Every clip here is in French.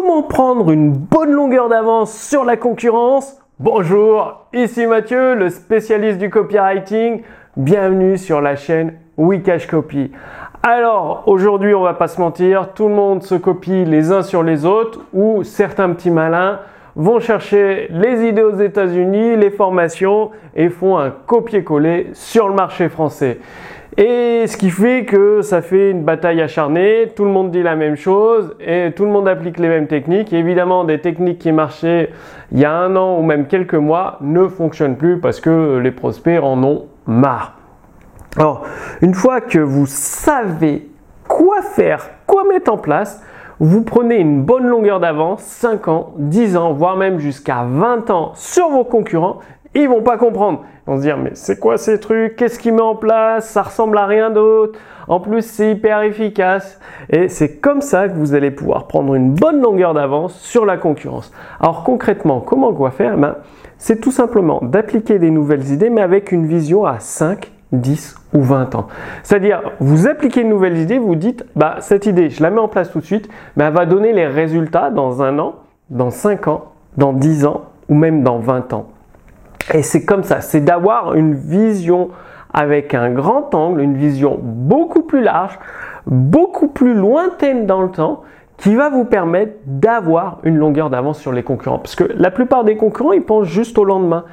Comment prendre une bonne longueur d'avance sur la concurrence Bonjour, ici Mathieu, le spécialiste du copywriting. Bienvenue sur la chaîne Wikash Copy. Alors, aujourd'hui, on va pas se mentir, tout le monde se copie les uns sur les autres ou certains petits malins vont chercher les idées aux États-Unis, les formations et font un copier-coller sur le marché français. Et ce qui fait que ça fait une bataille acharnée, tout le monde dit la même chose et tout le monde applique les mêmes techniques. évidemment, des techniques qui marchaient il y a un an ou même quelques mois ne fonctionnent plus parce que les prospects en ont marre. Alors, une fois que vous savez quoi faire, quoi mettre en place, vous prenez une bonne longueur d'avance, 5 ans, 10 ans, voire même jusqu'à 20 ans sur vos concurrents ils vont pas comprendre. Ils vont se dire mais c'est quoi ces trucs? Qu'est-ce qu'il met en place? Ça ressemble à rien d'autre. En plus c'est hyper efficace. Et c'est comme ça que vous allez pouvoir prendre une bonne longueur d'avance sur la concurrence. Alors concrètement, comment quoi faire? Ben, C'est tout simplement d'appliquer des nouvelles idées mais avec une vision à 5, 10 ou 20 ans. C'est-à-dire, vous appliquez une nouvelle idée, vous dites, bah, cette idée, je la mets en place tout de suite, mais elle va donner les résultats dans un an, dans 5 ans, dans 10 ans ou même dans 20 ans. Et c'est comme ça, c'est d'avoir une vision avec un grand angle, une vision beaucoup plus large, beaucoup plus lointaine dans le temps, qui va vous permettre d'avoir une longueur d'avance sur les concurrents. Parce que la plupart des concurrents, ils pensent juste au lendemain,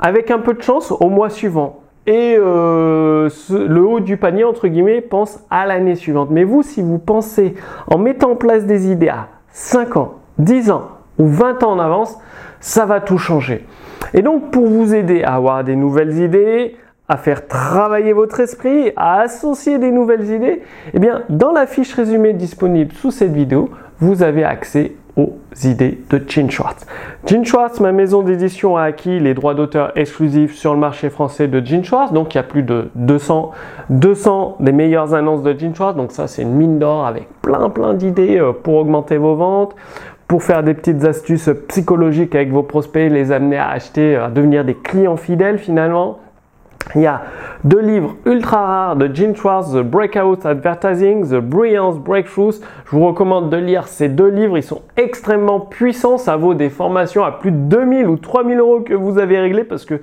avec un peu de chance au mois suivant. Et euh, le haut du panier, entre guillemets, pense à l'année suivante. Mais vous, si vous pensez en mettant en place des idées à 5 ans, 10 ans ou 20 ans en avance, ça va tout changer. Et donc pour vous aider à avoir des nouvelles idées, à faire travailler votre esprit, à associer des nouvelles idées, eh bien dans la fiche résumée disponible sous cette vidéo, vous avez accès aux idées de Gene Schwartz. Gene Schwartz, ma maison d'édition, a acquis les droits d'auteur exclusifs sur le marché français de Gene Schwartz. Donc il y a plus de 200, 200 des meilleures annonces de Gene Schwartz. Donc ça c'est une mine d'or avec plein plein d'idées euh, pour augmenter vos ventes, pour faire des petites astuces psychologiques avec vos prospects, les amener à acheter, à devenir des clients fidèles finalement. Il y a deux livres ultra rares de Gene Schwartz, The Breakout Advertising, The Brilliance Breakthroughs. Je vous recommande de lire ces deux livres. Ils sont extrêmement puissants. Ça vaut des formations à plus de 2000 ou 3000 euros que vous avez réglé parce que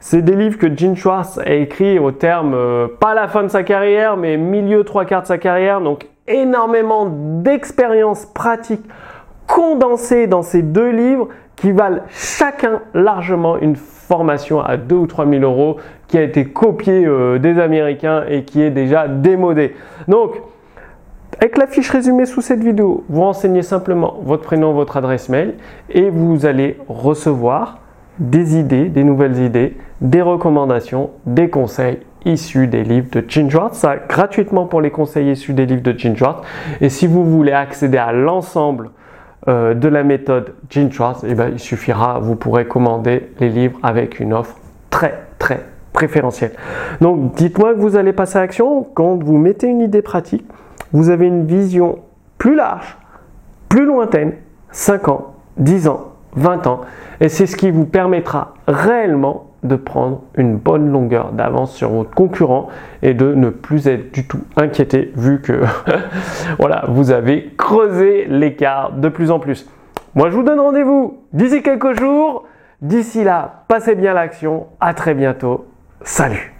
c'est des livres que Gene Schwartz a écrit au terme, euh, pas la fin de sa carrière, mais milieu trois quarts de sa carrière. Donc énormément d'expériences pratiques condensés dans ces deux livres qui valent chacun largement une formation à 2 ou 3 000 euros qui a été copiée euh, des Américains et qui est déjà démodée. Donc, avec la fiche résumée sous cette vidéo, vous renseignez simplement votre prénom, votre adresse mail et vous allez recevoir des idées, des nouvelles idées, des recommandations, des conseils issus des livres de Gene Schwartz. Ça, gratuitement pour les conseils issus des livres de Gene Schwartz. Et si vous voulez accéder à l'ensemble euh, de la méthode Gene Schwartz, eh ben, il suffira, vous pourrez commander les livres avec une offre très très préférentielle. Donc dites-moi que vous allez passer à l'action. Quand vous mettez une idée pratique, vous avez une vision plus large, plus lointaine, 5 ans, 10 ans, 20 ans, et c'est ce qui vous permettra réellement de prendre une bonne longueur d'avance sur votre concurrent et de ne plus être du tout inquiété vu que voilà, vous avez creusé l'écart de plus en plus. Moi, je vous donne rendez-vous d'ici quelques jours. D'ici là, passez bien l'action. À très bientôt. Salut